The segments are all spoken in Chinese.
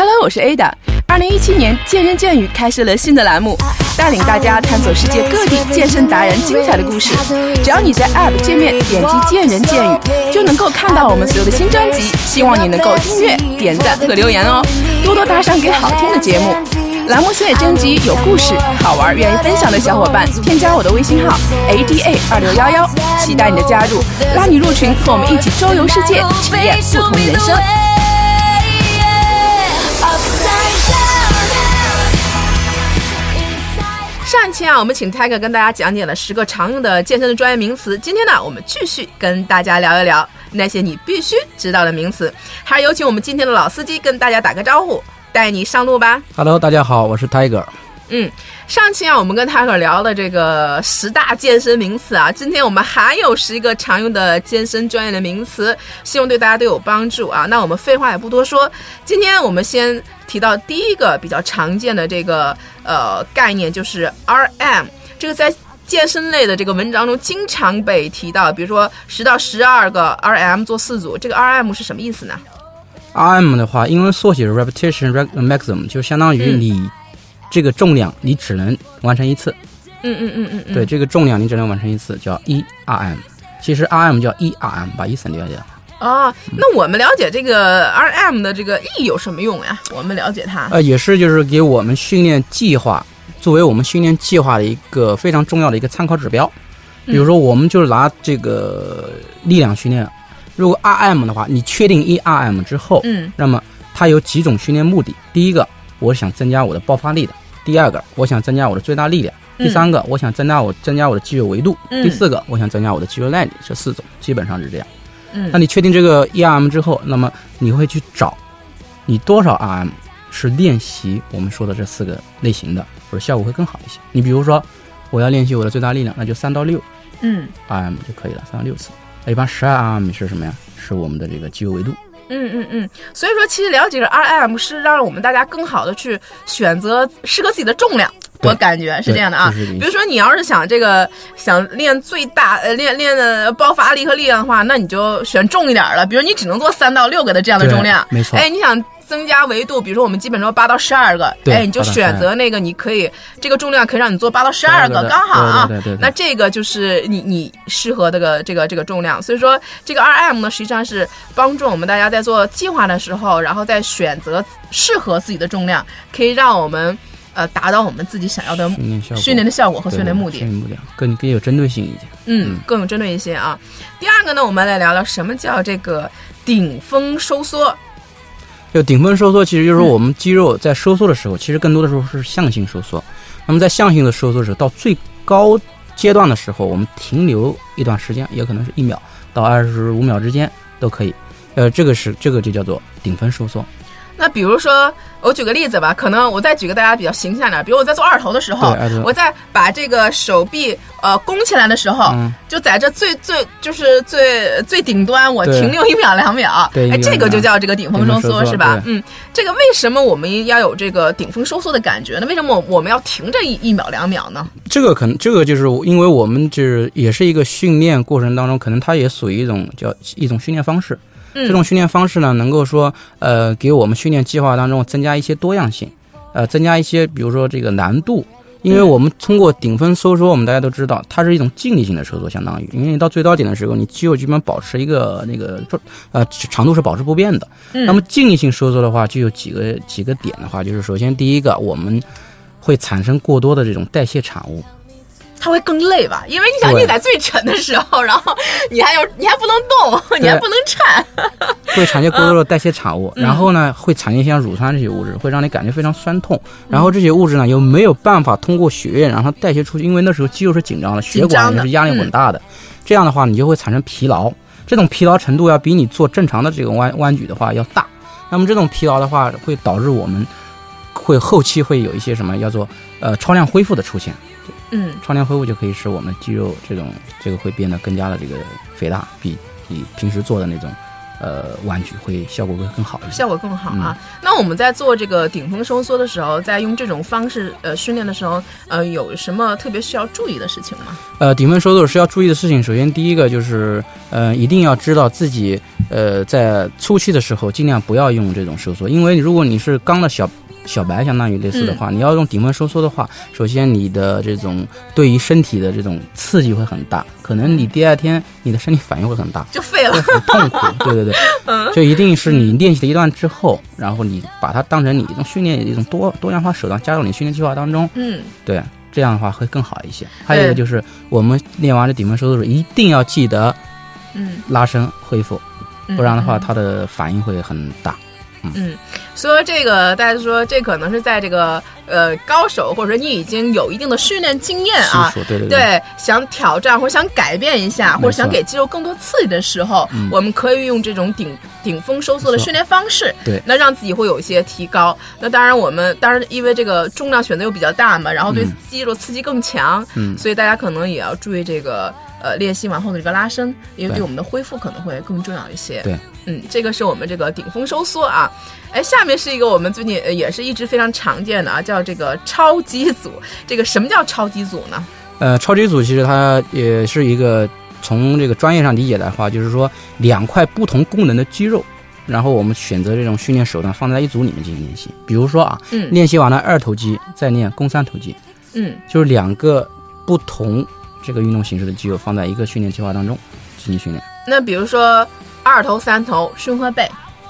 Hello，我是 Ada。二零一七年，健人健语开设了新的栏目，带领大家探索世界各地健身达人精彩的故事。只要你在 App 界面点击“健人健语”，就能够看到我们所有的新专辑。希望你能够订阅、点赞和留言哦，多多打赏给好听的节目。栏目现在征集有故事、好玩、愿意分享的小伙伴，添加我的微信号 Ada 二六幺幺，期待你的加入，拉你入群，和我们一起周游世界，体验不同人生。上一期啊，我们请 Tiger 跟大家讲解了十个常用的健身的专业名词。今天呢，我们继续跟大家聊一聊那些你必须知道的名词。还是有请我们今天的老司机跟大家打个招呼，带你上路吧。Hello，大家好，我是 Tiger。嗯，上期啊，我们跟 Tiger 聊了这个十大健身名词啊，今天我们还有十一个常用的健身专业的名词，希望对大家都有帮助啊。那我们废话也不多说，今天我们先提到第一个比较常见的这个呃概念，就是 RM，这个在。健身类的这个文章中经常被提到，比如说十到十二个 RM 做四组，这个 RM 是什么意思呢？RM 的话，英文缩写是 repetition maximum，就相当于你这个重量你只能完成一次。嗯嗯嗯嗯嗯。对，这个重量你只能完成一次，叫 E R M。其实 RM 叫 E R M，把一省掉掉。哦，那我们了解这个 RM 的这个意义有什么用呀？我们了解它。呃，也是就是给我们训练计划，作为我们训练计划的一个非常重要的一个参考指标。比如说，我们就是拿这个力量训练，如果 RM 的话，你确定 E R M 之后，嗯，那么它有几种训练目的。第一个，我想增加我的爆发力的；第二个，我想增加我的最大力量；第三个，我想增加我增加我的肌肉维度；嗯第四个，我想增加我的肌肉耐力。这四种基本上是这样。嗯那你确定这个 ERM 之后，那么你会去找你多少 RM 是练习我们说的这四个类型的，或者效果会更好一些。你比如说，我要练习我的最大力量，那就三到六嗯 RM 就可以了，三到六次。一般十二 RM 是什么呀？是我们的这个肌肉维度。嗯嗯嗯，所以说其实了解这 RM 是让我们大家更好的去选择适合自己的重量。我感觉是这样的啊，比如说你要是想这个想练最大呃练练的爆发力和力量的话，那你就选重一点的，比如你只能做三到六个的这样的重量，没错。哎，你想增加维度，比如说我们基本说八到十二个，对哎，你就选择那个你可以这个重量可以让你做八到十二个，刚好啊。对对那这个就是你你适合这个这个这个重量，所以说这个 RM 呢，实际上是帮助我们大家在做计划的时候，然后再选择适合自己的重量，可以让我们呃达到我们自己想要的训练效果训练的效果和训练目的训。练目的更更有针对性一点。嗯，更有针对一些啊。第二个呢，我们来聊聊什么叫这个顶峰收缩。就顶峰收缩，其实就是我们肌肉在收缩的时候，其实更多的时候是向性收缩。那么在向性的收缩的时候，到最高阶段的时候，我们停留一段时间，也可能是一秒到二十五秒之间都可以。呃，这个是这个就叫做顶峰收缩。那比如说，我举个例子吧，可能我再举个大家比较形象点，比如我在做二头的时候我在把这个手臂呃弓起来的时候，嗯就在这最最就是最最顶端，我停留一秒两秒，哎，对这个就叫这个顶峰收缩是吧？嗯，这个为什么我们要有这个顶峰收缩的感觉呢？为什么我们要停这一一秒两秒呢？这个可能这个就是因为我们就是也是一个训练过程当中，可能它也属于一种叫一种训练方式。嗯这种训练方式呢，能够说呃给我们训练计划当中增加一些多样性，呃增加一些比如说这个难度。因为我们通过顶峰收缩，我们大家都知道，它是一种静力性的收缩，相当于，因为你到最高点的时候，你肌肉基本保持一个那个呃长度是保持不变的。嗯那么静力性收缩的话，就有几个几个点的话，就是首先第一个，我们会产生过多的这种代谢产物，它会更累吧？因为你想你在最沉的时候，然后你还要你还不能动，你还不能颤。会产生过多的代谢产物，嗯然后呢，会产生像乳酸这些物质，会让你感觉非常酸痛。然后这些物质呢，又没有办法通过血液让它代谢出去，因为那时候肌肉是紧张的，血管也是压力很大的。这样的话，你就会产生疲劳。这种疲劳程度要比你做正常的这个弯弯举的话要大。那么这种疲劳的话，会导致我们会后期会有一些什么叫做呃超量恢复的出现。嗯超量恢复就可以使我们肌肉这种这个会变得更加的这个肥大，比比平时做的那种呃弯举会效果会更好一些。效果更好啊。那我们在做这个顶峰收缩的时候，在用这种方式呃训练的时候，呃，有什么特别需要注意的事情吗？呃，顶峰收缩是要注意的事情，首先第一个就是呃一定要知道自己呃，在初期的时候尽量不要用这种收缩，因为如果你是刚的小小白，相当于类似的话，你要用顶峰收缩的话，首先你的这种对于身体的这种刺激会很大，可能你第二天你的身体反应会很大，就废了，很痛苦。对对对，就一定是你练习了一段之后，然后你把它当成你一种训练一种多多样化手段加入你训练计划当中。嗯，对，这样的话会更好一些。还有一个就是我们练完了顶峰收缩时，一定要记得，嗯，拉伸恢复，不然的话它的反应会很大。嗯，说这个，大家说这可能是在这个呃高手，或者说你已经有一定的训练经验啊，对对对，想挑战或者想改变一下，或者想给肌肉更多刺激的时候，我们可以用这种顶顶峰收缩的训练方式，对，那让自己会有一些提高。那当然，我们当然因为这个重量选择又比较大嘛，然后对肌肉刺激更强，嗯，所以大家可能也要注意这个呃练习完后的这个拉伸，因为对我们的恢复可能会更重要一些。对。嗯，这个是我们这个顶峰收缩啊，哎，下面是一个我们最近也是一直非常常见的啊，叫这个超肌组。这个什么叫超肌组呢？呃，超级组其实它也是一个从这个专业上理解的话，就是说两块不同功能的肌肉，然后我们选择这种训练手段放在一组里面进行练习。比如说啊，嗯，练习完了二头肌，再练肱三头肌，嗯，就是两个不同这个运动形式的肌肉放在一个训练计划当中进行训练。那比如说。二头、三头、胸和背，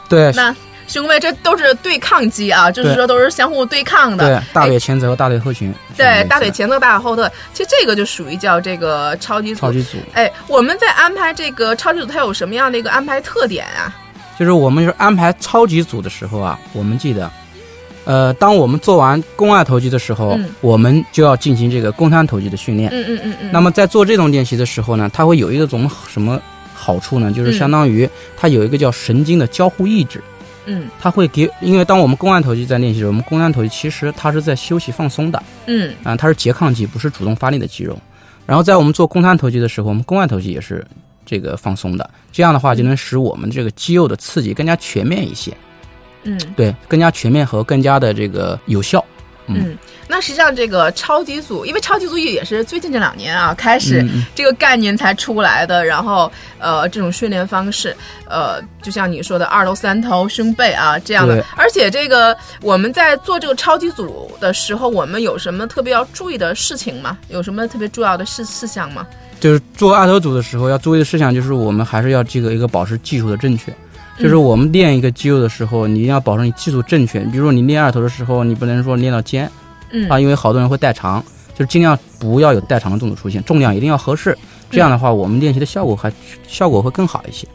对，那胸背这都是对抗肌啊，就是说都是相互对抗的。对，大腿前侧和大腿后群。对，大腿前侧、大腿后侧，其实这个就属于叫这个超级组。超级组。哎，我们在安排这个超级组，它有什么样的一个安排特点啊？就是我们是安排超级组的时候啊，我们记得，呃，当我们做完肱二头肌的时候，我们就要进行这个肱三头肌的训练。嗯嗯嗯嗯。那么在做这种练习的时候呢，它会有一种什么？好处呢，就是相当于它有一个叫神经的交互抑制，嗯，它会给，因为当我们肱二头肌在练习时，我们肱三头肌其实它是在休息放松的，嗯，啊，它是拮抗肌，不是主动发力的肌肉。然后在我们做肱三头肌的时候，我们肱二头肌也是这个放松的，这样的话就能使我们这个肌肉的刺激更加全面一些，嗯，对，更加全面和更加的这个有效。嗯，那实际上这个超级组，因为超级组也也是最近这两年啊开始这个概念才出来的。然后呃，这种训练方式，呃，就像你说的二头、三头、胸背啊这样的。而且这个我们在做这个超级组的时候，我们有什么特别要注意的事情吗？有什么特别重要的事事项吗？就是做二头组的时候要注意的事项，就是我们还是要这个一个保持技术的正确。就是我们练一个肌肉的时候，你一定要保证你技术正确。比如说你练二头的时候，你不能说练到肩，嗯啊，因为好多人会代偿，就是尽量不要有代偿的动作出现，重量一定要合适。这样的话，我们练习的效果还效果会更好一些。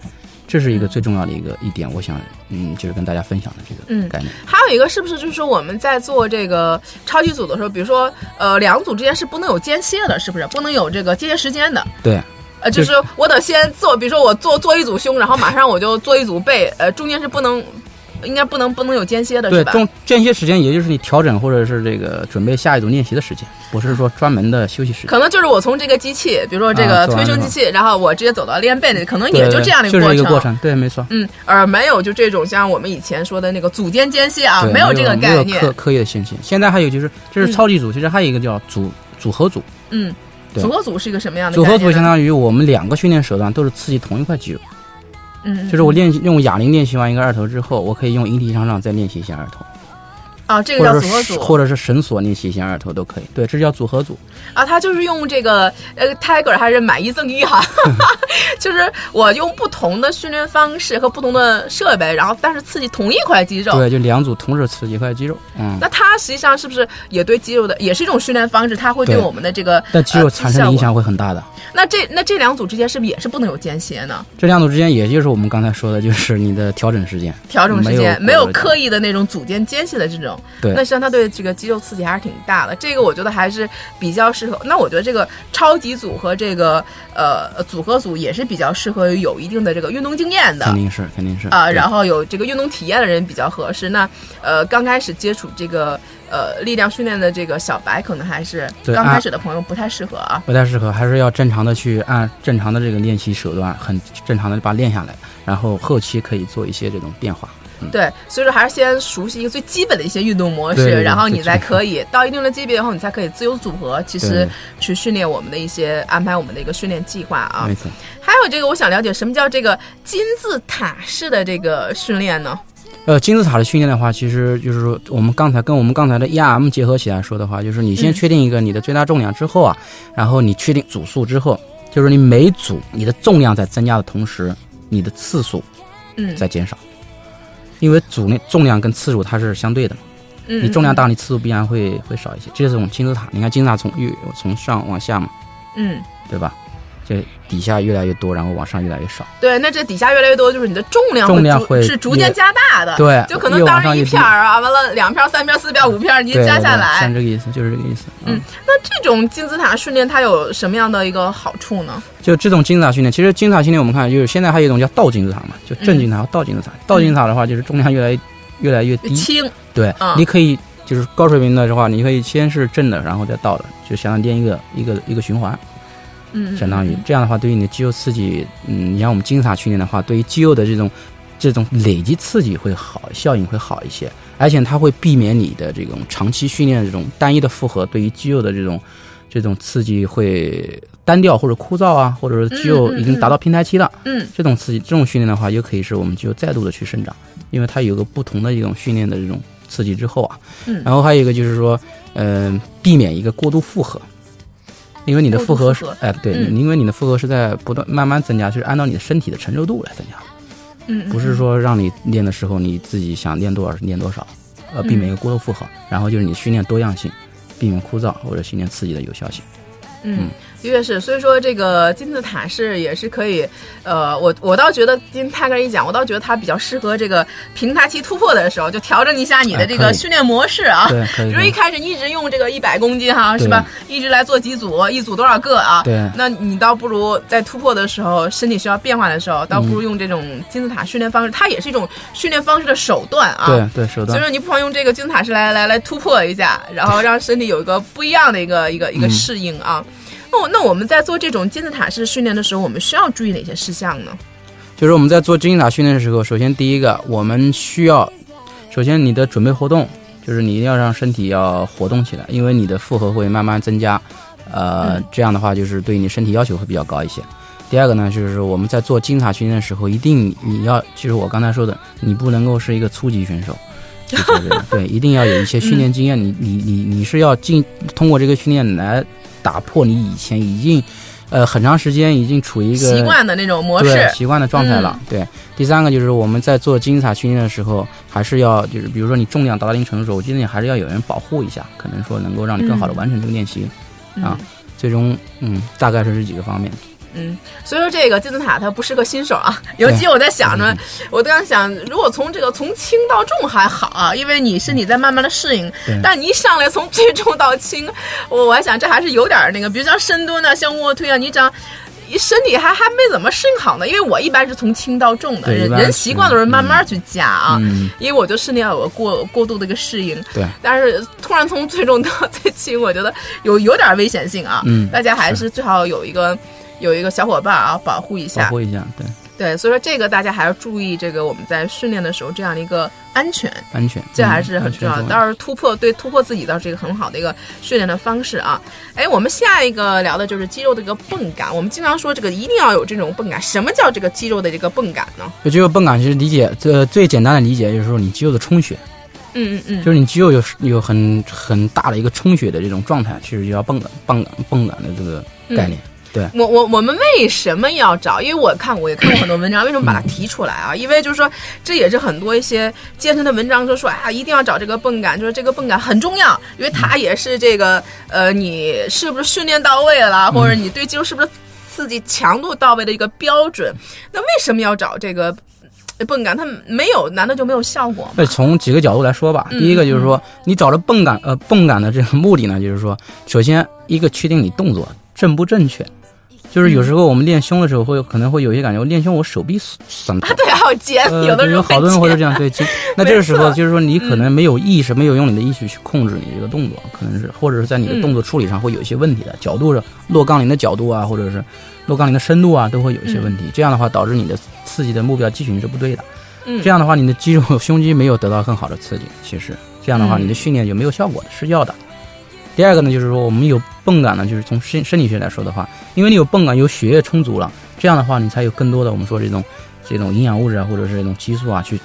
这是一个最重要的一个一点，我想嗯，就是跟大家分享的这个概念。还有一个是不是就是说我们在做这个超级组的时候，比如说呃两组之间是不能有间歇的，是不是不能有这个间歇时间的？对。呃，就是我得先做，比如说我做做一组胸，然后马上我就做一组背，呃，中间是不能，应该不能不能有间歇的，是吧？中间歇时间也就是你调整或者是这个准备下一组练习的时间，不是说专门的休息时间。可能就是我从这个机器，比如说这个推胸机器，然后我直接走到练背的，可能也就这样的一个过程。就是一个过程，对，没错。嗯，而没有就这种像我们以前说的那个组间间歇啊，没有这个概念。刻刻意的间歇。现在还有就是，这是超级组，其实还有一个叫组组合组。嗯。组合组是一个什么样的？组合组相当于我们两个训练手段都是刺激同一块肌肉。嗯，就是我练用哑铃练习完一个二头之后，我可以用引体向上再练习一下二头。啊，这个叫组合组，或者是绳索练习一下二头都可以。对，这叫组合组。啊，他就是用这个呃，Tiger 还是买一赠一哈，就是我用不同的训练方式和不同的设备，然后但是刺激同一块肌肉。对，就两组同时刺激一块肌肉。嗯，那它实际上是不是也对肌肉的也是一种训练方式？它会对我们的这个但肌肉产生的影响会很大的。那这那这两组之间是不是也是不能有间歇呢？这两组之间也就是我们刚才说的，就是你的调整时间。调整时间没有刻意的那种组间间歇的这种。对，那实际上它对这个肌肉刺激还是挺大的。这个我觉得还是比较适合。那我觉得这个超级组和这个呃组合组也是比较适合于有一定的这个运动经验的。肯定是，肯定是啊。然后有这个运动体验的人比较合适。那呃刚开始接触这个呃力量训练的这个小白，可能还是刚开始的朋友不太适合啊。不太适合，还是要正常的去按正常的这个练习手段，很正常的把它练下来，然后后期可以做一些这种变化。对，所以说还是先熟悉一个最基本的一些运动模式，然后你才可以到一定的级别以后，你才可以自由组合，其实去训练我们的一些安排我们的一个训练计划啊没。错。还有这个，我想了解什么叫这个金字塔式的这个训练呢？呃，金字塔的训练的话，其实就是说，我们刚才跟我们刚才的 ERM 结合起来说的话，就是你先嗯确定一个你的最大重量之后啊，然后你确定组数之后，就是你每组你的重量在增加的同时，你的次数嗯在减少，因为组内重量跟次数它是相对的嘛，嗯，你重量大，你次数必然会会少一些。这是我们金字塔，你看金字塔从越从上往下嘛，嗯，对吧？这底下越来越多，然后往上越来越少。对，那这底下越来越多，就是你的重量逐重量会是逐渐加大的，对就可能当时一上越低。片儿啊，完了两片儿、三片儿、四片儿、五片儿，你加下来。像，这个意思，就是这个意思。嗯，那这种金字塔训练它有什么样的一个好处呢？就这种金字塔训练，其实金字塔训练我们看就是现在还有一种叫倒金字塔嘛，就正金字塔和倒金字塔。倒金字塔的话，就是重量越来越越来越低，轻，对，嗯。你可以就是高水平的话，你可以先是正的，然后再倒的，就相当于练一个一个一个循环，嗯，相当于这样的话，对于你的肌肉刺激，嗯，你像我们金字塔训练的话，对于肌肉的这种这种累积刺激会好，效应会好一些，而且它会避免你的这种长期训练的这种单一的负荷，对于肌肉的这种这种刺激会单调或者枯燥啊，或者是肌肉已经达到平台期了。嗯。这种刺激，这种训练的话，又可以使我们肌肉再度的去生长，因为它有个不同的一种训练的这种刺激之后啊，嗯。然后还有一个就是说，嗯、避免一个过度负荷，因为你的负荷是哎，对，嗯。因为你的负荷是在不断慢慢增加，就是按照你的身体的承受度来增加，嗯，不是说让你练的时候你自己想练多少练多少，呃，避免一个过度负荷，然后就是你训练多样性，避免枯燥或者训练刺激的有效性。嗯，的确是，所以说这个金字塔式也是可以，呃，我我倒觉得听泰哥一讲，我倒觉得它比较适合这个平台期突破的时候，就调整一下你的这个训练模式啊。对，比如一开始一直用这个一百公斤哈，是吧？一直来做几组，一组多少个啊？对那你倒不如在突破的时候，身体需要变化的时候，倒不嗯如用这种金字塔训练方式，它也是一种训练方式的手段啊。对对手段所以说你不妨用这个金字塔式来来来突破一下，然后让身体有一个不一样的一个一个一个嗯适应啊。那我那我们在做这种金字塔式训练的时候，我们需要注意哪些事项呢？就是我们在做金字塔训练的时候，首先第一个，我们需要，首先你的准备活动，就是你一定要让身体要活动起来，因为你的负荷会慢慢增加，呃，嗯这样的话就是对你身体要求会比较高一些。第二个呢，就是我们在做金字塔训练的时候，一定你要，就是我刚才说的，你不能够是一个初级选手。去做这个对，一定要有一些训练经验。你你你你是要进通过这个训练来打破你以前已经，呃，很长时间已经处于一个习惯的那种模对式，习惯的状态了。对，第三个就是我们在做金字塔训练的时候，还是要就是比如说你重量达到一定程度的时候，我觉得你还是要有人保护一下，可能说能够让你更好的完成这个练习。啊最终，嗯，大概是这几个方面。嗯，所以说这个金字塔它不适合新手啊。尤其我在想着，我刚想，如果从这个从轻到重还好啊，因为你身体在慢慢的适应对。但你一上来从最重到轻，我我还想这还是有点儿那个，比如像深蹲啊，像卧推啊，你长。身体还还没怎么适应好呢，因为我一般是从轻到重的，人人习惯都是慢慢去加啊，嗯，因为我就身体要有个过过度的一个适应。对，但是突然从最重到最轻，我觉得有有点危险性啊。嗯大家还是最好有一个有一个小伙伴啊，保护一下保。护一下，对，对，所以说这个大家还要注意，这个我们在训练的时候这样的一个安全，安全，这还是很嗯重要的。倒是突破对突破自己倒是一个很好的一个训练的方式啊。哎，我们下一个聊的就是肌肉的一个泵感。我们经常说这个一定要有这种泵感，什么叫这个肌肉的这个泵感呢？就肌肉泵感，其实理解这最简单的理解就是说你肌肉的充血，嗯嗯嗯，就是你肌肉有有很很大的一个充血的这种状态，其实就叫泵感泵感泵感的这个概念。我我我们为什么要找？因为我看我也看过很多文章，为什么把它提出来啊？因为就是说，这也是很多一些健身的文章就说，哎呀，一定要找这个泵感，就是这个泵感很重要，因为它也是这个呃，你是不是训练到位了，或者你对肌肉是不是刺激强度到位的一个标准。那为什么要找这个呃泵感？它没有，难道就没有效果吗？那从几个角度来说吧，嗯第一个就是说，你找着泵感呃泵感的这个目的呢，就是说，首先一个确定你动作正不正确，就是有时候我们练胸的时候会有可能会有一些感觉，我练胸我手臂酸啊。对，还有肩，呃，有的有好多人会是这样，对，肩。那这个时候就是说，你可能没有意识，没有用你的意识去控制你这个动作，可能是或者是在你的动作处理上会有一些问题的，角度上落杠铃的角度啊，或者是落杠铃的深度啊，都会有一些问题。这样的话，导致你的刺激的目标肌群是不对的。嗯这样的话，你的肌肉胸肌没有得到更好的刺激，其实这样的话，嗯你的训练就没有效果的，是要的。第二个呢，就是说我们有泵感呢，就是从生生理学来说的话，因为你有泵感，有血液充足了，这样的话，你才有更多的我们说这种这种营养物质啊，或者是这种激素啊，去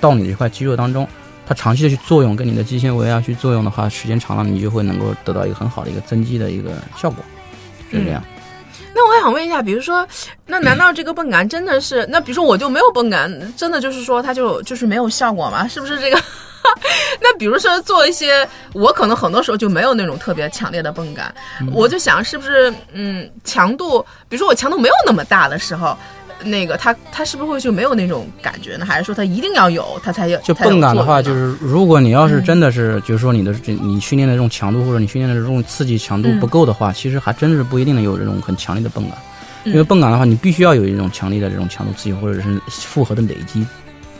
到你这块肌肉当中，它长期的去作用，跟你的肌纤维啊去作用的话，时间长了，你就会能够得到一个很好的一个增肌的一个效果，是这样。那我想问一下，比如说，那难道这个泵感真的是？那比如说我就没有泵感，真的就是说它就就是没有效果吗？是不是这个？那比如说做一些，我可能很多时候就没有那种特别强烈的泵感，我就想是不是嗯强度，比如说我强度没有那么大的时候。那个它它是不是会就没有那种感觉呢？还是说它一定要有它才有？就泵感的话，就是如果你要是嗯真的是，就是说你的这你训练的这种强度或者你训练的这种刺激强度嗯不够的话，其实还真是不一定能有这种很强烈的泵感。嗯因为泵感的话，你必须要有一种强烈的这种强度刺激或者是复合的累积，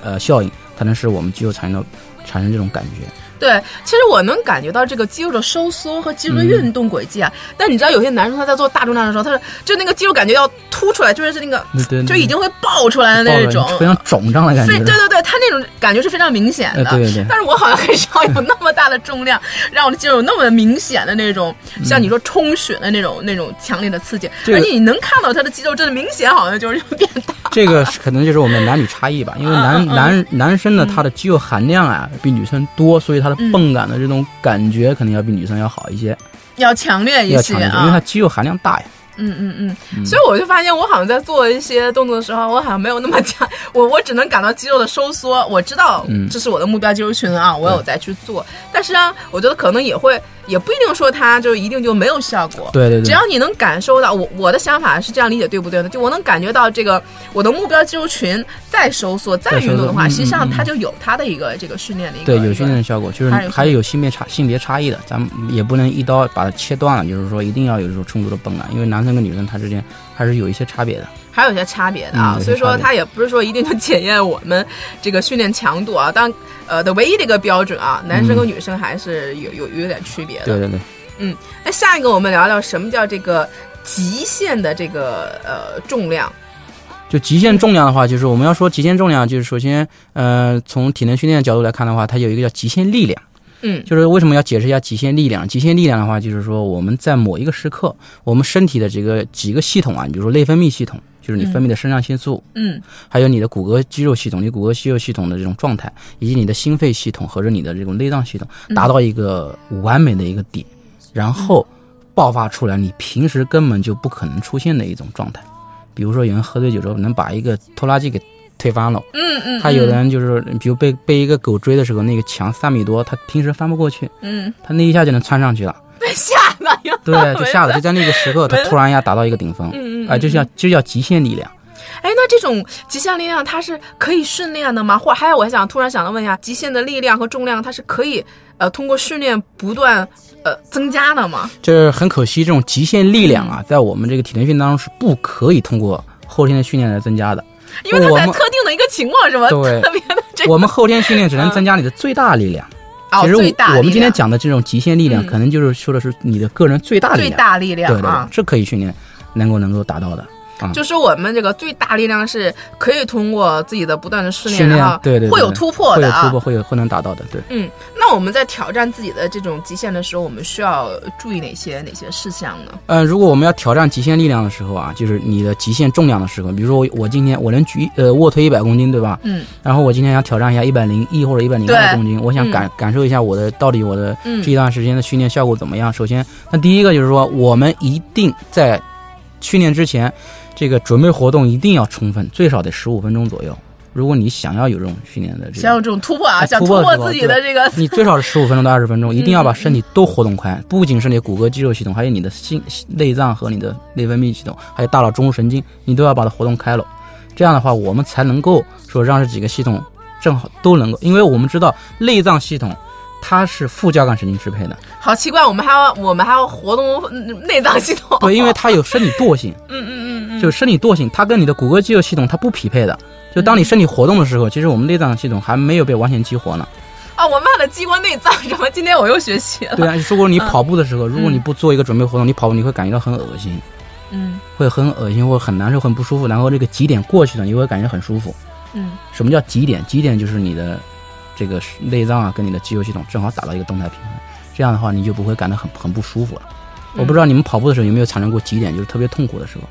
呃效应，才能使我们肌肉产生到产生这种感觉。对，其实我能感觉到这个肌肉的收缩和肌肉的嗯运动轨迹啊。但你知道，有些男生他在做大重量的时候，他是就那个肌肉感觉要凸出来，就是那个就已经会爆出来的那种，非常肿胀的感觉。对对对，他那种感觉是非常明显的。呃对对对但是我好像很少有那么大的重量，让我的肌肉有那么明显的那种，像你说充血的那种那种强烈的刺激，嗯这个而且你能看到他的肌肉真的明显好像就是变大。这个是可能就是我们男女差异吧，因为男男男生呢，他的肌肉含量啊比女生多，所以他泵感的这种感觉肯定要比女生要好一些，要强烈一些要强一些，因为它啊，肌肉含量大呀。嗯嗯嗯，所以我就发现我好像在做一些动作的时候，我好像没有那么强，我 我只能感到肌肉的收缩，我知道嗯。这是我的目标肌肉群啊，我有在去做，但是啊，我觉得可能也会，也不一定说它就一定就没有效果，对对对，只要你能感受到，我我的想法是这样理解对不对呢？就我能感觉到这个我的目标肌肉群在收缩、在运动的话，实际上它就有它的一个这个训练的一个对有训练的效果，就是还有还是有性别差性别差异的，咱们也不能一刀把它切断了，就是说一定要有这种充足的泵感，因为男生跟女生他之间还是有一些差别的。还有一些差别的啊，嗯所以说它也不是说一定就检验我们这个训练强度啊，当呃的唯一的一个标准啊，男生和女生还是有有有点区别的。对对对，嗯那下一个我们聊聊什么叫这个极限的这个呃重量。就极限重量的话，就是我们要说极限重量，就是首先，呃，从体能训练的角度来看的话，它有一个叫极限力量。嗯就是为什么要解释一下极限力量？极限力量的话，就是说我们在某一个时刻，我们身体的这个几个系统啊，你比如说内分泌系统，就是你分泌的肾上腺素，嗯。还有你的骨骼肌肉系统、你骨骼肌肉系统的这种状态，以及你的心肺系统和着你的这种内脏系统，达到一个完美的一个点，然后爆发出来你平时根本就不可能出现的一种状态。比如说有人喝醉酒之后能把一个拖拉机给推翻了，嗯嗯，他有的人就是比如被被一个狗追的时候，那个墙三米多，他平时翻不过去，嗯。他那一下就能窜上去了。对，就吓得就在那个时刻，他突然一下达到一个顶峰，嗯嗯啊、这叫就叫极限力量。哎，那这种极限力量它是可以训练的吗？或者还有，我还想突然想到问一下，极限的力量和重量它是可以呃通过训练不断呃增加的吗？就是很可惜，这种极限力量啊，在我们这个体能训练当中是不可以通过后天的训练来增加的。因为它在特定的一个情况是吧？对特别的这个我们后天训练只能增加你的最大力量。哦其实最大我们今天讲的这种极限力量，嗯可能就是说的是你的个人最大力量。最大力量对对啊对，，这可以训练，能够能够达到的。啊，就是我们这个最大力量是可以通过自己的不断的训练，训练然后对对对会有突破的啊。会有突破，会有会能达到的。对。嗯，那我们在挑战自己的这种极限的时候，我们需要注意哪些哪些事项呢？嗯，如果我们要挑战极限力量的时候啊，就是你的极限重量的时候，比如说我我今天我能举呃卧推一百公斤，对吧？嗯然后我今天想挑战一下一百零一或者一百零二公斤，我想感、感受一下我的到底我的嗯这一段时间的训练效果怎么样。首先，那第一个就是说，我们一定在训练之前，这个准备活动一定要充分，最少得十五分钟左右。如果你想要有这种训练的这个，想要这种突破啊，哎想突破自己的这个 你最少是十五分钟到二十分钟，一定要把身体都活动开，不仅是你的骨骼肌肉系统，还有你的心内脏和你的内分泌系统，还有大脑中枢神经，你都要把它活动开了。这样的话，我们才能够说让这几个系统正好都能够，因为我们知道内脏系统它是副交感神经支配的，好奇怪，我们还要我们还要活动嗯内脏系统。对，因为它有生理惰性，嗯嗯嗯嗯，就是生理惰性，它跟你的骨骼肌肉系统它不匹配的。就当你身体活动的时候，其实我们内脏系统还没有被完全激活呢。啊，我骂了激活内脏什么？今天我又学习了。对啊，如果你跑步的时候，如果你不做一个准备活动，你跑步你会感觉到很恶心。嗯会很恶心或很难受、很不舒服，然后这个极点过去了，你会感觉很舒服。嗯什么叫极点？极点就是你的这个内脏啊跟你的肌肉系统正好达到一个动态平衡，这样的话你就不会感到很很不舒服了。我不知道你们跑步的时候有没有产生过极点，就是特别痛苦的时候。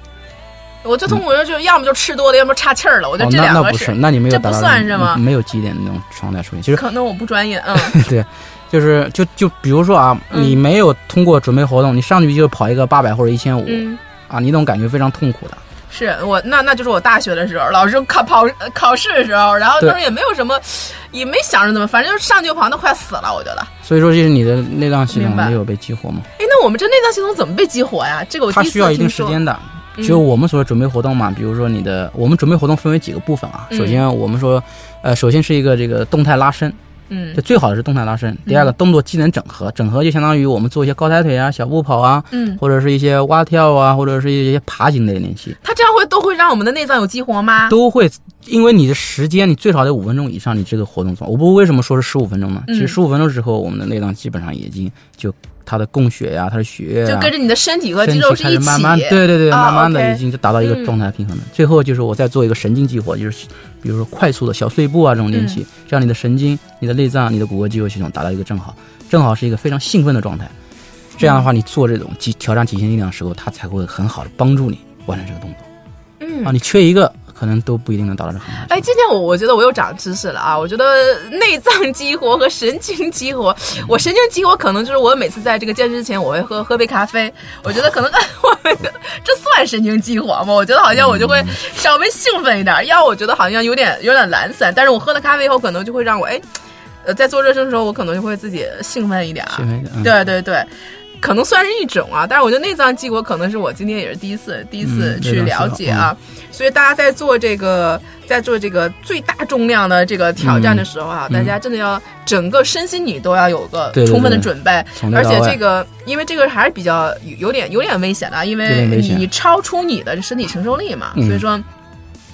我最痛苦的就是要么就吃多了，要么岔气儿了，我觉哦得，这两个那那不是，那你没有这不算是吗没有极点的那种状态出现。其实可能我不专业，嗯 对，就是就就比如说啊，嗯你没有通过准备活动，你上去就跑一个八百或者一千五嗯。啊，你那种感觉非常痛苦的。是我那那就是我大学的时候，老师考跑呃考试的时候，然后对当时也没有什么，也没想着怎么，反正就是上去就跑，那快死了，我觉得。所以说，就是你的内脏系统没有被激活吗，哎，那我们这内脏系统怎么被激活呀？这个我它需要一定。时间的。嗯就我们所说准备活动嘛，比如说你的，我们准备活动分为几个部分啊。嗯首先我们说，呃，首先是一个这个动态拉伸，嗯这最好的是动态拉伸。第二个动作技能整合，整合就相当于我们做一些高抬腿啊、小步跑啊，嗯，或者是一些蛙跳啊，或者是一些爬行类的练习，它这样会都会让我们的内脏有激活吗？都会。因为你的时间，你最少得五分钟以上，你这个活动做。我不为什么说是十五分钟呢？嗯其实十五分钟之后，我们的内脏基本上已经就它的供血呀、它的血液啊，就跟着你的身体和肌肉是一起。开始慢慢，对对对，啊慢慢的已经就达到一个嗯状态平衡了。最后就是我再做一个神经激活，就是比如说快速的小碎步啊这种练嗯习，这样你的神经、你的内脏、你的骨骼肌肉系统达到一个正好，正好是一个非常兴奋的状态。这样的话，你做这种极挑战极限力量的时候，它才会很好的帮助你完成这个动作嗯啊。你缺一个，可能都不一定能达到这很好。哎，今天我我觉得我又长知识了啊！我觉得内脏激活和神经激活，我神经激活可能就是我每次在这个健身之前，我会喝喝杯咖啡。我觉得可能 我这算神经激活吗？我觉得好像我就会稍微兴奋一点，要我觉得好像有点有点懒散。但是我喝了咖啡以后，可能就会让我哎，呃，在做热身的时候，我可能就会自己兴奋一点啊。兴奋一点嗯对对对。可能算是一种啊，但是我觉得内脏激活可能是我今天也是第一次第一次嗯去了解啊，所以大家在做这个在做这个最大重量的这个挑战的时候啊，嗯。大家真的要整个身心你都要有个充分的准备，而且这个因为这个还是比较有有点有点危险的啊，因为你你超出你的身体承受力嘛，嗯。所以说。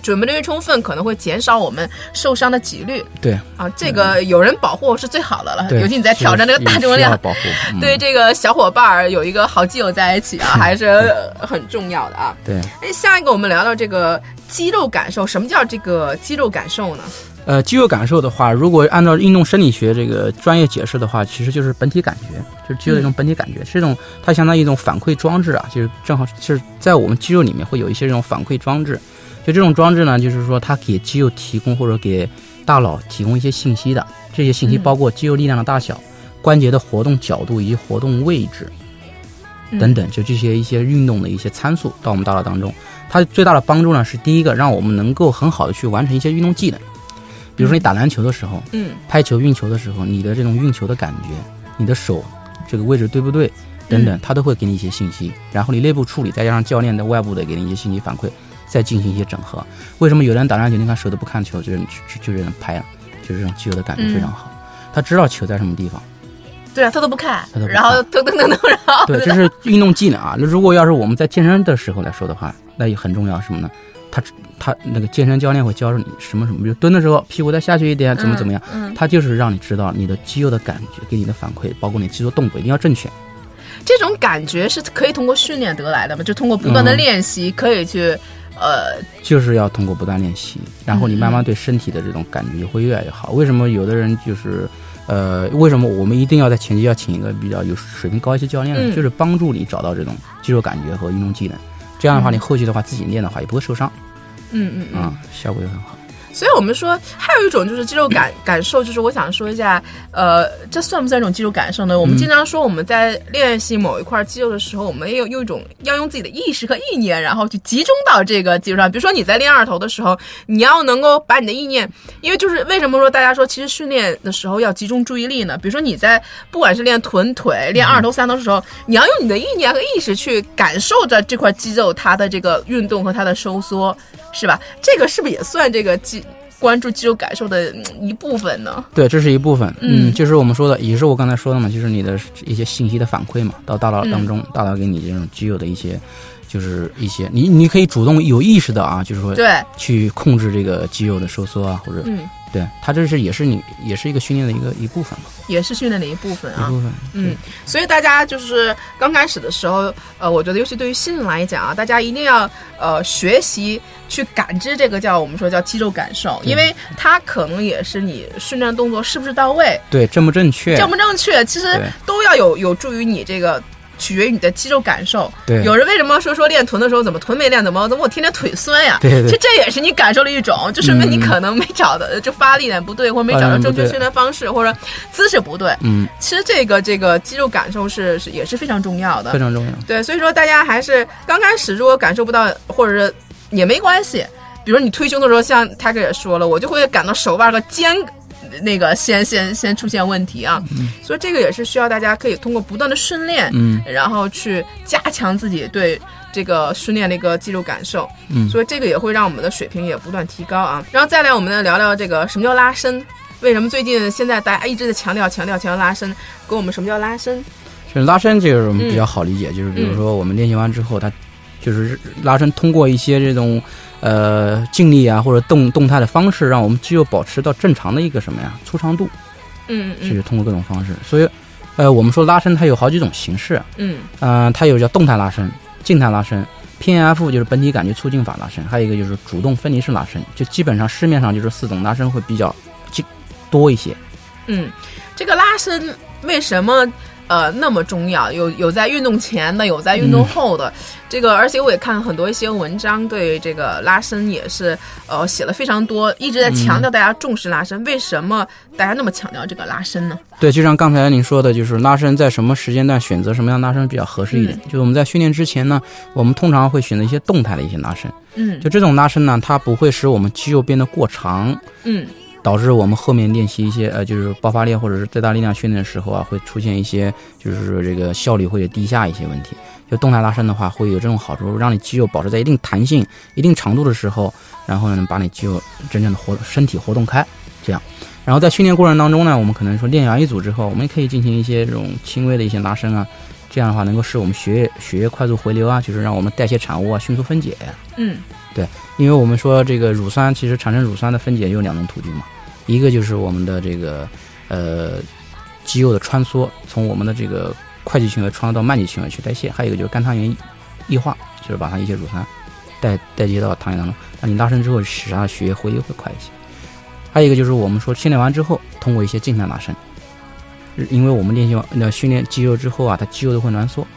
准备的越充分，可能会减少我们受伤的几率对啊。这个有人保护是最好的了，对，尤其你在挑战这个大重量，保护。嗯 对这个小伙伴儿有一个好基友在一起啊，还是很重要的啊。对，哎，下一个我们聊聊这个肌肉感受，什么叫这个肌肉感受呢？呃，肌肉感受的话，如果按照运动生理学这个专业解释的话，其实就是本体感觉，就是肌肉的一种本体感觉，是一种它相当于一种反馈装置啊，就是正好是在我们肌肉里面会有一些这种反馈装置，就这种装置呢，就是说它给肌肉提供或者给大脑提供一些信息的，这些信息嗯。包括肌肉力量的大小、关节的活动角度以及活动位置嗯。等等，就这些一些运动的一些参数到我们大脑当中。它最大的帮助呢是第一个，让我们能够很好的去完成一些运动技能，比如说你打篮球的时候，嗯。拍球运球的时候，你的这种运球的感觉，你的手这个位置对不对，等等，它都会给你一些信息。然后你内部处理，再加上教练的外部的给你一些信息反馈，再进行一些整合。为什么有的人打篮球，你看手都不看球，就是就就就能拍了，就是这种肌肉的感觉非常好。他知道球在什么地方，对啊，他都不看，不看然后噔噔噔噔，然后对，这是运动技能啊。那如果要是我们在健身的时候来说的话，那也很重要什么呢？他他那个健身教练会教你什么什么，比如蹲的时候屁股再下去一点，怎么怎么样。嗯，嗯他就是让你知道你的肌肉的感觉，给你的反馈，包括你肌肉动作一定要正确。这种感觉是可以通过训练得来的嘛？就通过不断的嗯练习，可以去呃，就是要通过不断练习，然后你慢慢对身体的这种感觉就会越来越好。为什么有的人就是，呃，为什么我们一定要在前期要请一个比较有水平高一些教练呢？嗯就是帮助你找到这种肌肉感觉和运动技能。这样的话，嗯你后期的话自己练的话也不会受伤嗯嗯嗯。啊、效果也很好。所以我们说，还有一种就是肌肉感 感受，就是我想说一下，呃，这算不算一种肌肉感受呢？我们经常说我们在练习某一块肌肉的时候，我们也有用一种要用自己的意识和意念，然后去集中到这个肌肉上。比如说你在练二头的时候，你要能够把你的意念，因为就是为什么说大家说其实训练的时候要集中注意力呢？比如说你在不管是练臀腿、练二头、三头的时候，你要用你的意念和意识去感受着这块肌肉它的这个运动和它的收缩，是吧？这个是不是也算这个肌？关注肌肉感受的嗯一部分呢？对，这是一部分，嗯。嗯，就是我们说的，也是我刚才说的嘛，就是你的一些信息的反馈嘛，到大脑嗯当中，大脑给你这种肌肉的一些，就是一些，你你可以主动有意识的啊，就是说对，去控制这个肌肉的收缩啊，或者嗯对，它这是也是你也是一个训练的一个一部分嘛，也是训练的一部分啊。一部分。嗯，所以大家就是刚开始的时候，呃，我觉得尤其对于新人来讲啊，大家一定要呃学习去感知这个叫我们说叫肌肉感受，因为它可能也是你训练动作是不是到位、对，正不正确？正不正确，其实都要有有助于你这个。取决于你的肌肉感受。对有人为什么说说练臀的时候怎么臀没练，怎么怎么我天天腿酸呀？对对其实这也是你感受的一种，就说明你嗯可能没找到，就发力点不对，或者没找到正确训练方式，或者姿势不对。嗯，其实这个这个肌肉感受是是也是非常重要的非。常重要。对，所以说大家还是刚开始如果感受不到，或者是也没关系。比如你推胸的时候，像泰哥也说了，我就会感到手腕和肩那个先先先出现问题啊。所以这个也是需要大家可以通过不断的训练，嗯然后去加强自己对这个训练的一个肌肉感受。嗯所以这个也会让我们的水平也不断提高啊。然后再来，我们来聊聊这个什么叫拉伸。为什么最近现在大家一直在强调强调强调拉伸？跟我们什么叫拉伸？就是拉伸这个我们嗯比较好理解，就是比如说我们练习完之后，它就是拉伸，通过一些这种呃静力啊或者动动态的方式，让我们肌肉保持到正常的一个什么呀粗长度，嗯嗯是通过各种方式。所以，呃，我们说拉伸它有好几种形式，嗯嗯、它有叫动态拉伸、静态拉伸。PNF 就是本体感觉促进法拉伸，还有一个就是主动分离式拉伸，就基本上市面上就是四种拉伸会比较经多一些。嗯，这个拉伸为什么呃那么重要？有有在运动前的，有在运动后的。这个，而且我也看很多一些文章，对这个拉伸也是呃写了非常多，一直在强调大家重视拉伸。为什么大家那么强调这个拉伸呢？对，就像刚才您说的，就是拉伸在什么时间段选择什么样拉伸比较合适一点。就是我们在训练之前呢，我们通常会选择一些动态的一些拉伸。嗯就这种拉伸呢，它不会使我们肌肉变得过长，嗯导致我们后面练习一些呃，就是爆发力或者是最大力量训练的时候啊，会出现一些就是这个效率会低下一些问题。就动态拉伸的话，会有这种好处，让你肌肉保持在一定弹性、一定长度的时候，然后呢，把你肌肉真正的活身体活动开，这样。然后在训练过程当中呢，我们可能说练完一组之后，我们也可以进行一些这种轻微的一些拉伸啊，这样的话能够使我们血液血液快速回流啊，就是让我们代谢产物啊迅速分解。嗯对因为我们说这个乳酸其实产生乳酸的分解有两种途径嘛，一个就是我们的这个呃肌肉的穿梭，从我们的这个快肌纤维穿梭到慢肌纤维去代谢，还有一个就是肝糖原异化，就是把它一些乳酸代代谢到糖原当中，那你拉伸之后使它的血液回流会快一些。还有一个就是我们说训练完之后，通过一些静态拉伸，因为我们练习完呃训练肌肉之后啊，它肌肉都会挛缩，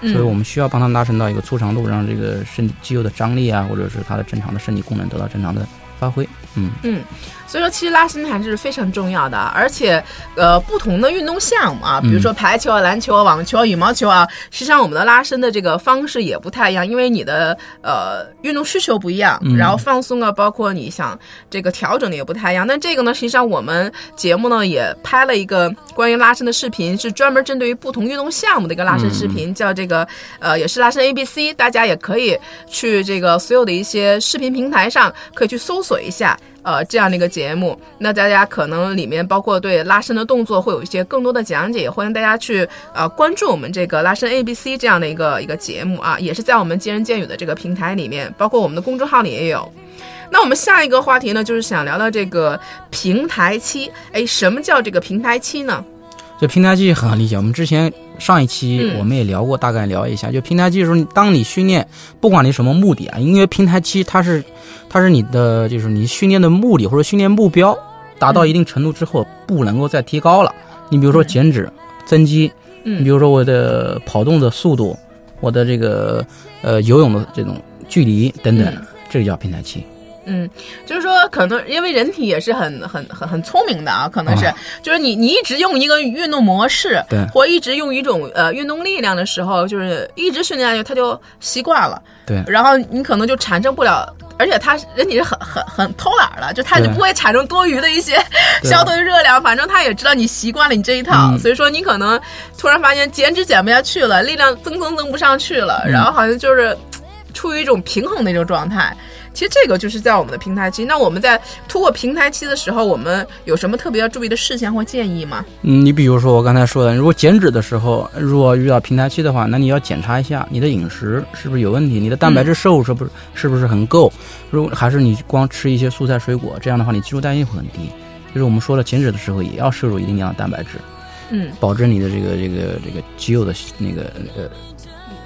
嗯，所以我们需要帮它拉伸到一个粗长度，让这个身肌肉的张力啊，或者是它的正常的身体功能得到正常的发挥。嗯，嗯，所以说其实拉伸还是非常重要的，而且呃，不同的运动项目啊，比如说排球啊、篮球啊、网球啊、羽毛球啊，实际上我们的拉伸的这个方式也不太一样，因为你的呃运动需求不一样，然后放松啊，包括你想这个调整的也不太一样。那这个呢，实际上我们节目呢也拍了一个关于拉伸的视频，是专门针对于不同运动项目的一个拉伸视频，叫这个呃也是拉伸 A B C，大家也可以去这个所有的一些视频平台上可以去搜索一下。呃，这样的一个节目，那大家可能里面包括对拉伸的动作会有一些更多的讲解，欢迎大家去呃关注我们这个拉伸 A B C 这样的一个一个节目啊，也是在我们见人见语的这个平台里面，包括我们的公众号里也有。那我们下一个话题呢，就是想聊聊这个平台期。哎，什么叫这个平台期呢？这平台期很好理解。我们之前上一期嗯我们也聊过，大概聊一下。就平台期的时候，当你训练，不管你什么目的啊，因为平台期它是它是你的就是你训练的目的或者训练目标达到一定程度之后，不能够再提高了。你比如说减脂、增肌，嗯你比如说我的跑动的速度，我的这个呃游泳的这种距离等等，嗯这个叫平台期。嗯，就是说，可能因为人体也是很很很很聪明的啊，可能是，啊就是你你一直用一个运动模式，对或一直用一种呃运动力量的时候，就是一直训练下去，他就习惯了，对然后你可能就产生不了。而且他人体是很很很偷懒儿的，就他就不会产生多余的一些对消耗热量，反正他也知道你习惯了你这一套，嗯所以说你可能突然发现减脂减不下去了，力量增增增不上去了，嗯然后好像就是处于一种平衡的一种状态。其实这个就是在我们的平台期。那我们在突破平台期的时候，我们有什么特别要注意的事项或建议吗？嗯，你比如说我刚才说的，如果减脂的时候，如果遇到平台期的话，那你要检查一下你的饮食是不是有问题，你的蛋白质摄入是不是、是不是很够，如果还是你光吃一些蔬菜水果，这样的话你基础代谢会很低。就是我们说了减脂的时候也要摄入一定量的蛋白质，嗯保证你的这个这个这个肌肉的那个呃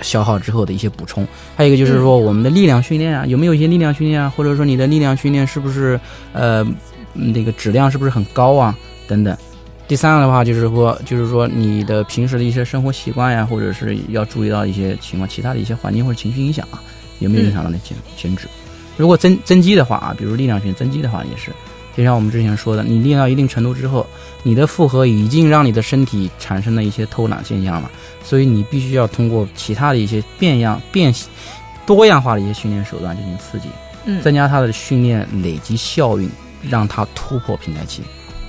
消耗之后的一些补充。还有一个就是说我们的力量训练啊，有没有一些力量训练啊，或者说你的力量训练是不是呃那个质量是不是很高啊等等。第三个的话就是说，就是说你的平时的一些生活习惯呀，或者是要注意到一些情况，其他的一些环境或者情绪影响啊，有没有影响到你减减脂？如果增增肌的话啊，比如力量训增肌的话，也是，就像我们之前说的，你练到一定程度之后，你的负荷已经让你的身体产生了一些偷懒现象了，所以你必须要通过其他的一些变样、变多样化的一些训练手段进行刺激，嗯。增加他的训练累积效应，让他突破平台期，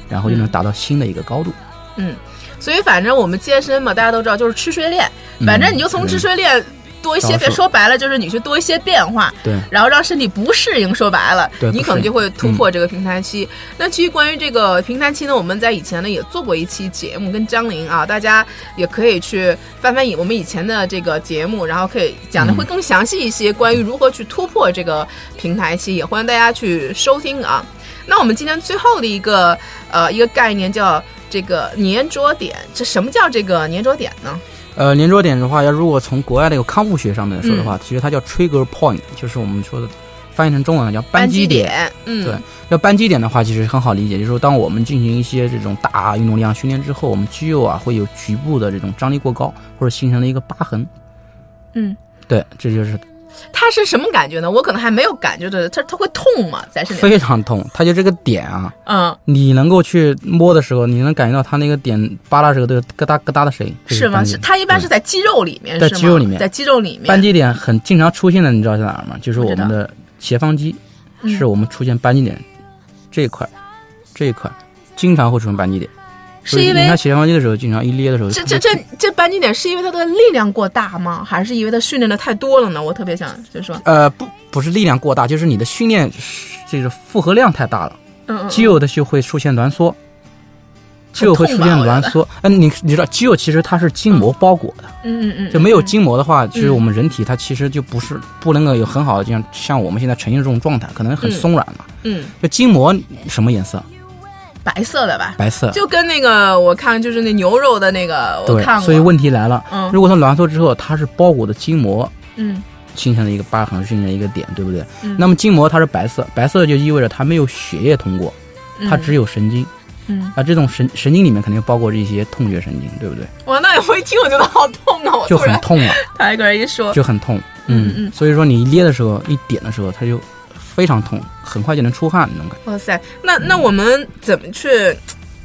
然后就能达到新的一个高度。嗯，所以反正我们健身嘛，大家都知道就是吃睡练，嗯。反正你就从吃睡练多一些，招数别说白了就是你去多一些变化，对然后让身体不适应，说白了对，你可能就会突破这个平台期。那至于关于这个平台期呢，我们在以前呢也做过一期节目，跟张琳啊，大家也可以去翻翻以我们以前的这个节目，然后可以讲的会更详细一些，关于如何去突破这个平台期，也欢迎大家去收听啊。那我们今天最后的一个呃一个概念叫这个粘着点，这什么叫这个粘着点呢？呃，粘着点的话，要如果从国外的一个康复学上面说嗯的话，其实它叫 trigger point，就是我们说的翻译成中文叫扳机点。点，嗯，对要扳机点的话，其实很好理解，就是说，当我们进行一些这种大运动量训练之后，我们肌肉啊会有局部的这种张力过高，或者形成了一个疤痕。嗯，对，这就是它是什么感觉呢？我可能还没有感觉的，它它会痛吗？在身体？非常痛。它就这个点啊，嗯，你能够去摸的时候，你能感觉到它那个点扒拉的时候都有咯哒咯哒的声音。这是吗？它一般是在肌肉里面，在是吗肌肉里面在肌肉里面。扳机点很经常出现的，你知道在哪儿吗？就是我们的斜方肌，嗯是我们出现扳机点这一块，这一块经常会出现扳机点。是因为你看斜方肌的时候，经常一捏的时候，这这这这扳机点是因为它的力量过大吗？还是因为它训练的太多了呢？我特别想就是说，呃不不是力量过大，就是你的训练这个负荷量太大了，嗯嗯，肌肉的就会出现挛缩，肌肉会出现挛缩。嗯、你你知道肌肉其实它是筋膜包裹的，嗯嗯嗯，就没有筋膜的话，其实嗯我们人体它其实就不是不能够有很好的像像我们现在呈现这种状态，可能很嗯松软嘛。嗯就筋膜什么颜色？白色的吧，白色。就跟那个我看就是那牛肉的那个我对看，过，所以问题来了，嗯如果它挛缩之后，它是包裹的筋膜嗯形成的一个疤痕，形成的一个点，对不对？嗯那么筋膜它是白色，白色就意味着它没有血液通过，它只有神经。嗯，啊，这种神神经里面肯定包括着一些痛觉神经，对不对？哇，那我一听我觉得好痛啊！我就很痛啊，他一个人一说，就很痛。嗯嗯所以说你一捏的时候，一点的时候，它就非常痛，很快就能出汗那种感觉。哇塞，那那我们怎么去？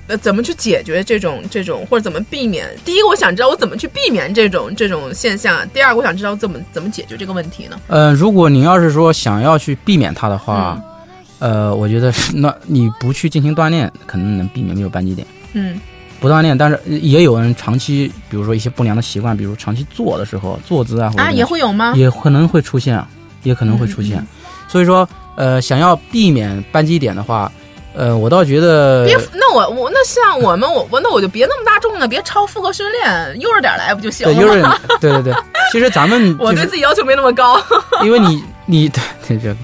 呃，怎么去解决这种这种，或者怎么避免？第一个，我想知道我怎么去避免这种这种现象；第二个，我想知道怎么怎么解决这个问题呢？呃，如果您要是说想要去避免它的话，呃，我觉得是那你不去进行锻炼，可能能避免没有扳机点。嗯不锻炼，但是也有人长期，比如说一些不良的习惯，比如长期坐的时候，坐姿啊，或者啊，也会有吗？也可能会出现，啊，也可能会出现。嗯所以说，呃，想要避免扳机点的话，呃，我倒觉得别，那我我那像我们我我那我就别那么大众了，别超负荷训练，悠着点来不就行对，了有吗？人，对对对，其实咱们 我对自己要求没那么高。因为你你对对这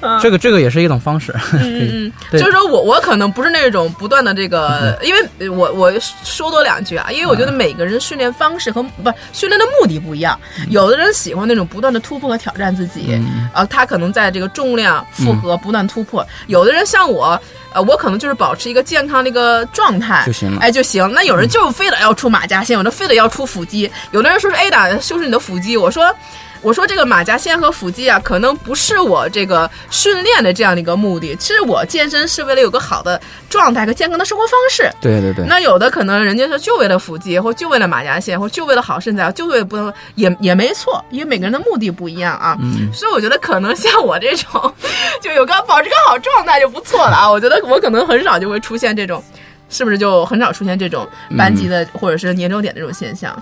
个这个这个也是一种方式，嗯 嗯嗯，就是说我我可能不是那种不断的这个，因为我我说多两句啊，因为我觉得每个人训练方式和不训练的目的不一样，有的人喜欢那种不断的突破和挑战自己，嗯。啊，他可能在这个重量负荷不断突破，有的人像我，呃，我可能就是保持一个健康的一个状态就行了哎就行。那有人就非得要出马甲线，有的非得要出腹肌，有的人说是 A 打修饰你的腹肌，我说。我说这个马甲线和腹肌啊，可能不是我这个训练的这样的一个目的。其实我健身是为了有个好的状态和健康的生活方式。对对对，那有的可能人家说就为了腹肌，或就为了马甲线，或就为了好身材，就为了不能也也没错，因为每个人的目的不一样啊。嗯所以我觉得可能像我这种，就有个保持个好状态就不错了啊。我觉得我可能很少就会出现这种，是不是就很少出现这种班级的、或者是年终点的这种现象？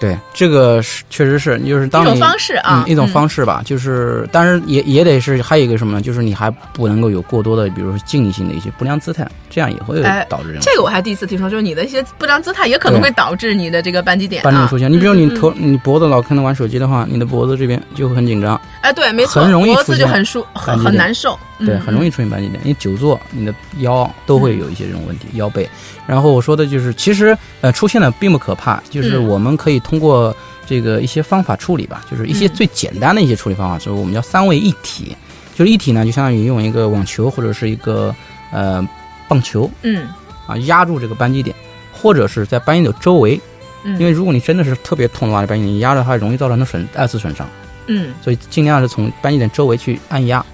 对，这个是确实是，就是当一种方式啊，嗯，一种嗯方式吧，就是，但是也也得是还有一个什么呢？就是你还不能够有过多的，比如说静力性的一些不良姿态这样也会哎导致这个我还第一次听说，就是你的一些不良姿态也可能会导致你的这个扳机点啊斑点出。现，你比如你嗯头、你脖子老可能玩手机的话，你的脖子这边就会很紧张，哎，对，没错，很容易脖子就很舒很难受，对，嗯很容易出现扳机点。因为久坐，你的腰都会有一些这种问题，腰背。然后我说的就是，其实呃出现的并不可怕，就是嗯我们可以通过这个一些方法处理吧，就是一些嗯最简单的一些处理方法，就是我们叫三位一体。就是一体呢，就相当于用一个网球或者是一个呃棒球嗯。啊压住这个扳机点，或者是在扳机点周围，嗯，因为如果你真的是特别痛的话，这扳机点你压着它容易造成的损二次损伤，嗯。所以尽量是从扳机点周围去按压，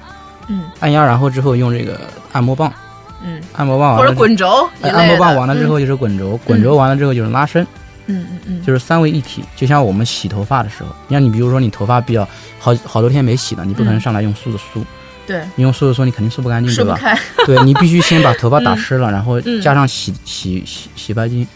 嗯。按压，然后之后用这个按摩棒，嗯，按摩棒完了或者滚轴按摩棒完了之后就是滚轴，滚轴完了之后就是拉伸，嗯，嗯嗯嗯，就是三位一体。就像我们洗头发的时候，你像你比如说你头发比较好好多天没洗了，你不可能嗯上来用梳子梳，对，你用梳子梳你肯定梳不干净，对吧？对你必须先把头发打湿了，然后嗯加上洗洗洗洗发精，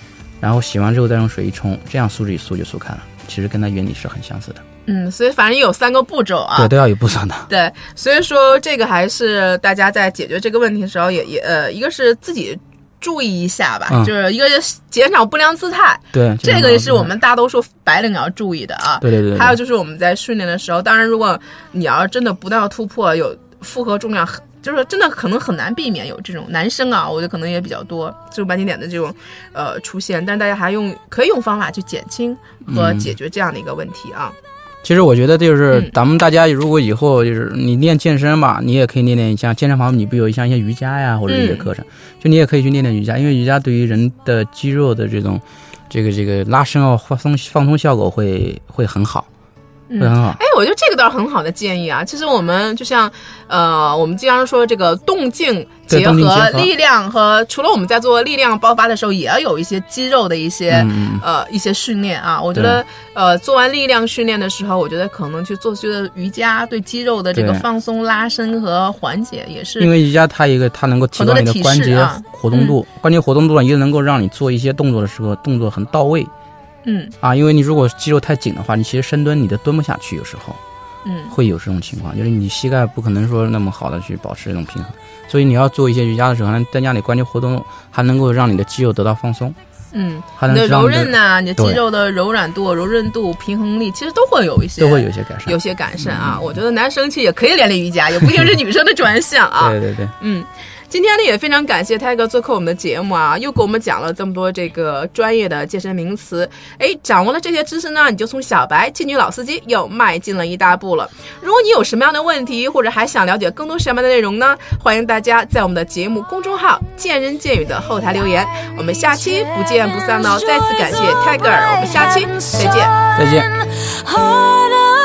然后洗完之后再用水一冲，这样梳子一梳就梳开了。其实跟它原理是很相似的，嗯，所以反正有三个步骤啊，对，都要有步骤的。对，所以说这个还是大家在解决这个问题的时候也，也呃，一个是自己注意一下吧，嗯就是一个是减少不良姿态，对，这个也是我们们大多数白领要注意的啊。对对对对，还有就是我们在训练的时候，当然如果你要真的不断突破，有负荷重量很。就是真的可能很难避免有这种男生啊，我觉得可能也比较多这种半斤点的这种呃出现，但是大家还用可以用方法去减轻和嗯解决这样的一个问题啊。其实我觉得就是嗯。咱们大家如果以后就是你练健身吧，你也可以练练像健身房，你不有像一些瑜伽呀或者一些嗯课程，就你也可以去练练瑜伽，因为瑜伽对于人的肌肉的这种这个这个拉伸啊放松放松效果会会很好，会很好。哎，我觉得这个倒是很好的建议啊。其实我们就像呃，我们经常说这个动静结合合。力量和除了我们在做力量爆发的时候，也要有一些肌肉的一些、嗯嗯呃一些训练啊。我觉得呃做完力量训练的时候，我觉得可能去做这个瑜伽，对肌肉的这个放松、拉伸和缓解也是因为瑜伽它一个它能够提高你的提关节活动度，关节活动度呢也能够让你做一些动作的时候动作很到位嗯啊。因为你如果肌肉太紧的话，你其实深蹲你都蹲不下去，有时候。嗯会有这种情况，就是你膝盖不可能说那么好的去保持这种平衡，所以你要做一些瑜伽的时候，还能增加你关节活动，还能够让你的肌肉得到放松，嗯，还你的柔能让你的韧呐、你的肌肉的柔软度、柔韧度、平衡力，其实都会有一些都会有一些改善。有些改善啊。我觉得男生其实也可以练练瑜伽，也不一定是 女生的专项啊。对对对，嗯，今天呢也非常感谢泰哥做客我们的节目啊，又给我们讲了这么多这个专业的健身名词。哎，掌握了这些知识呢，你就从小白进女老司机又迈进了一大步了。如果你有什么样的问题，或者还想了解更多什么样的内容呢？欢迎大家在我们的节目公众号“见人见语”的后台留言。我们下期不见不散哦！再次感谢泰戈尔我们下期再见。再见。